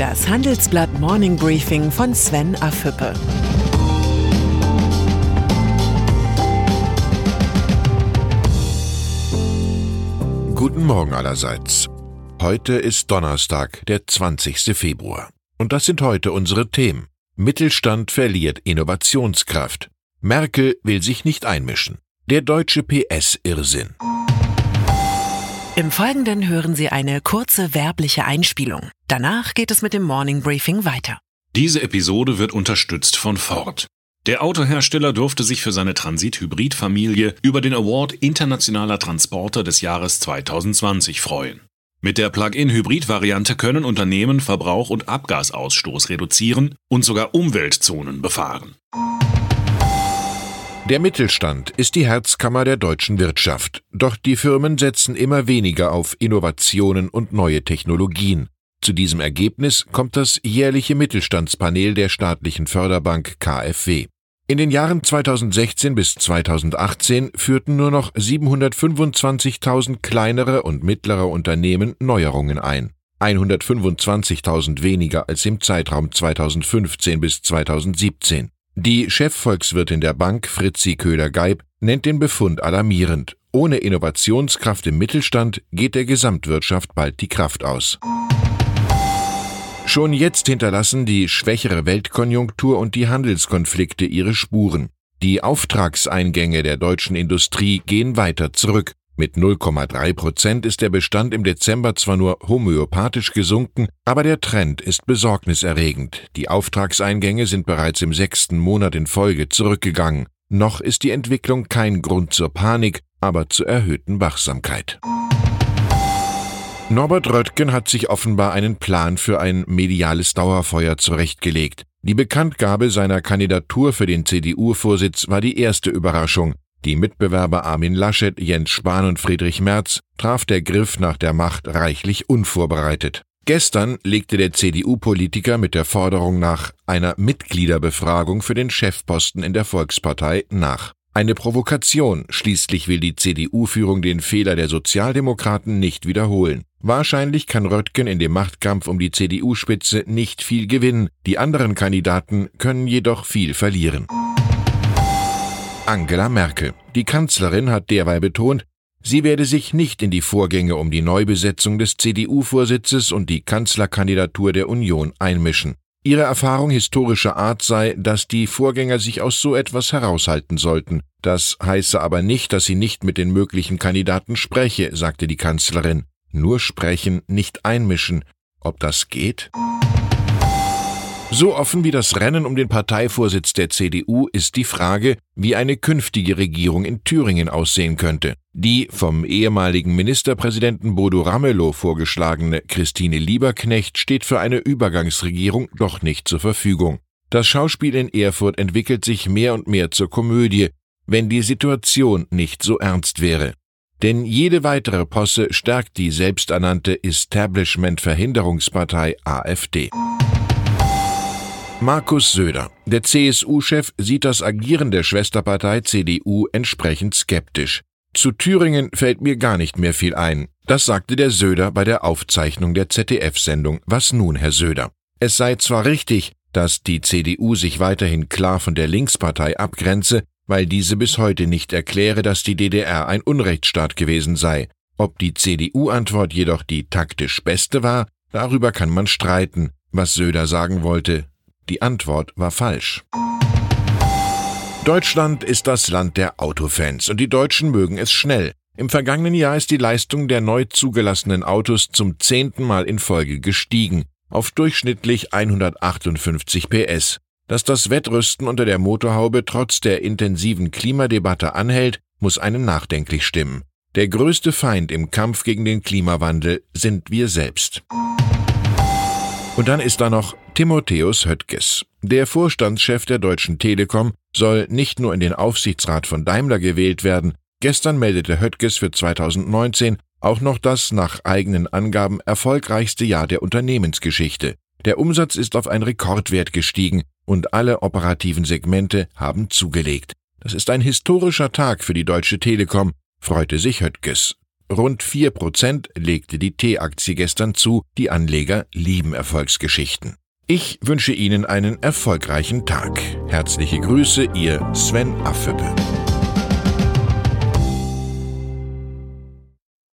Das Handelsblatt Morning Briefing von Sven Affüppe. Guten Morgen allerseits. Heute ist Donnerstag, der 20. Februar. Und das sind heute unsere Themen. Mittelstand verliert Innovationskraft. Merkel will sich nicht einmischen. Der deutsche PS-Irrsinn. Im Folgenden hören Sie eine kurze werbliche Einspielung. Danach geht es mit dem Morning Briefing weiter. Diese Episode wird unterstützt von Ford. Der Autohersteller durfte sich für seine Transit-Hybrid-Familie über den Award Internationaler Transporter des Jahres 2020 freuen. Mit der Plug-in-Hybrid-Variante können Unternehmen Verbrauch und Abgasausstoß reduzieren und sogar Umweltzonen befahren. Der Mittelstand ist die Herzkammer der deutschen Wirtschaft, doch die Firmen setzen immer weniger auf Innovationen und neue Technologien. Zu diesem Ergebnis kommt das jährliche Mittelstandspanel der staatlichen Förderbank KfW. In den Jahren 2016 bis 2018 führten nur noch 725.000 kleinere und mittlere Unternehmen Neuerungen ein. 125.000 weniger als im Zeitraum 2015 bis 2017. Die Chefvolkswirtin der Bank, Fritzi Köhler-Geib, nennt den Befund alarmierend. Ohne Innovationskraft im Mittelstand geht der Gesamtwirtschaft bald die Kraft aus. Schon jetzt hinterlassen die schwächere Weltkonjunktur und die Handelskonflikte ihre Spuren. Die Auftragseingänge der deutschen Industrie gehen weiter zurück. Mit 0,3 Prozent ist der Bestand im Dezember zwar nur homöopathisch gesunken, aber der Trend ist besorgniserregend. Die Auftragseingänge sind bereits im sechsten Monat in Folge zurückgegangen. Noch ist die Entwicklung kein Grund zur Panik, aber zur erhöhten Wachsamkeit. Norbert Röttgen hat sich offenbar einen Plan für ein mediales Dauerfeuer zurechtgelegt. Die Bekanntgabe seiner Kandidatur für den CDU-Vorsitz war die erste Überraschung. Die Mitbewerber Armin Laschet, Jens Spahn und Friedrich Merz traf der Griff nach der Macht reichlich unvorbereitet. Gestern legte der CDU-Politiker mit der Forderung nach einer Mitgliederbefragung für den Chefposten in der Volkspartei nach. Eine Provokation, schließlich will die CDU-Führung den Fehler der Sozialdemokraten nicht wiederholen. Wahrscheinlich kann Röttgen in dem Machtkampf um die CDU-Spitze nicht viel gewinnen, die anderen Kandidaten können jedoch viel verlieren. Angela Merkel. Die Kanzlerin hat derweil betont, sie werde sich nicht in die Vorgänge um die Neubesetzung des CDU-Vorsitzes und die Kanzlerkandidatur der Union einmischen. Ihre Erfahrung historischer Art sei, dass die Vorgänger sich aus so etwas heraushalten sollten. Das heiße aber nicht, dass sie nicht mit den möglichen Kandidaten spreche, sagte die Kanzlerin. Nur sprechen, nicht einmischen. Ob das geht? So offen wie das Rennen um den Parteivorsitz der CDU ist die Frage, wie eine künftige Regierung in Thüringen aussehen könnte. Die vom ehemaligen Ministerpräsidenten Bodo Ramelow vorgeschlagene Christine Lieberknecht steht für eine Übergangsregierung doch nicht zur Verfügung. Das Schauspiel in Erfurt entwickelt sich mehr und mehr zur Komödie, wenn die Situation nicht so ernst wäre. Denn jede weitere Posse stärkt die selbsternannte Establishment-Verhinderungspartei AfD. Markus Söder. Der CSU-Chef sieht das Agieren der Schwesterpartei CDU entsprechend skeptisch. Zu Thüringen fällt mir gar nicht mehr viel ein. Das sagte der Söder bei der Aufzeichnung der ZDF-Sendung Was nun, Herr Söder? Es sei zwar richtig, dass die CDU sich weiterhin klar von der Linkspartei abgrenze, weil diese bis heute nicht erkläre, dass die DDR ein Unrechtsstaat gewesen sei. Ob die CDU-Antwort jedoch die taktisch beste war, darüber kann man streiten. Was Söder sagen wollte, die Antwort war falsch. Deutschland ist das Land der Autofans und die Deutschen mögen es schnell. Im vergangenen Jahr ist die Leistung der neu zugelassenen Autos zum zehnten Mal in Folge gestiegen, auf durchschnittlich 158 PS. Dass das Wettrüsten unter der Motorhaube trotz der intensiven Klimadebatte anhält, muss einen nachdenklich stimmen. Der größte Feind im Kampf gegen den Klimawandel sind wir selbst. Und dann ist da noch Timotheus Höttges. Der Vorstandschef der Deutschen Telekom soll nicht nur in den Aufsichtsrat von Daimler gewählt werden. Gestern meldete Höttges für 2019 auch noch das nach eigenen Angaben erfolgreichste Jahr der Unternehmensgeschichte. Der Umsatz ist auf einen Rekordwert gestiegen und alle operativen Segmente haben zugelegt. Das ist ein historischer Tag für die Deutsche Telekom, freute sich Höttges. Rund 4% legte die T-Aktie gestern zu. Die Anleger lieben Erfolgsgeschichten. Ich wünsche Ihnen einen erfolgreichen Tag. Herzliche Grüße, Ihr Sven Affebe.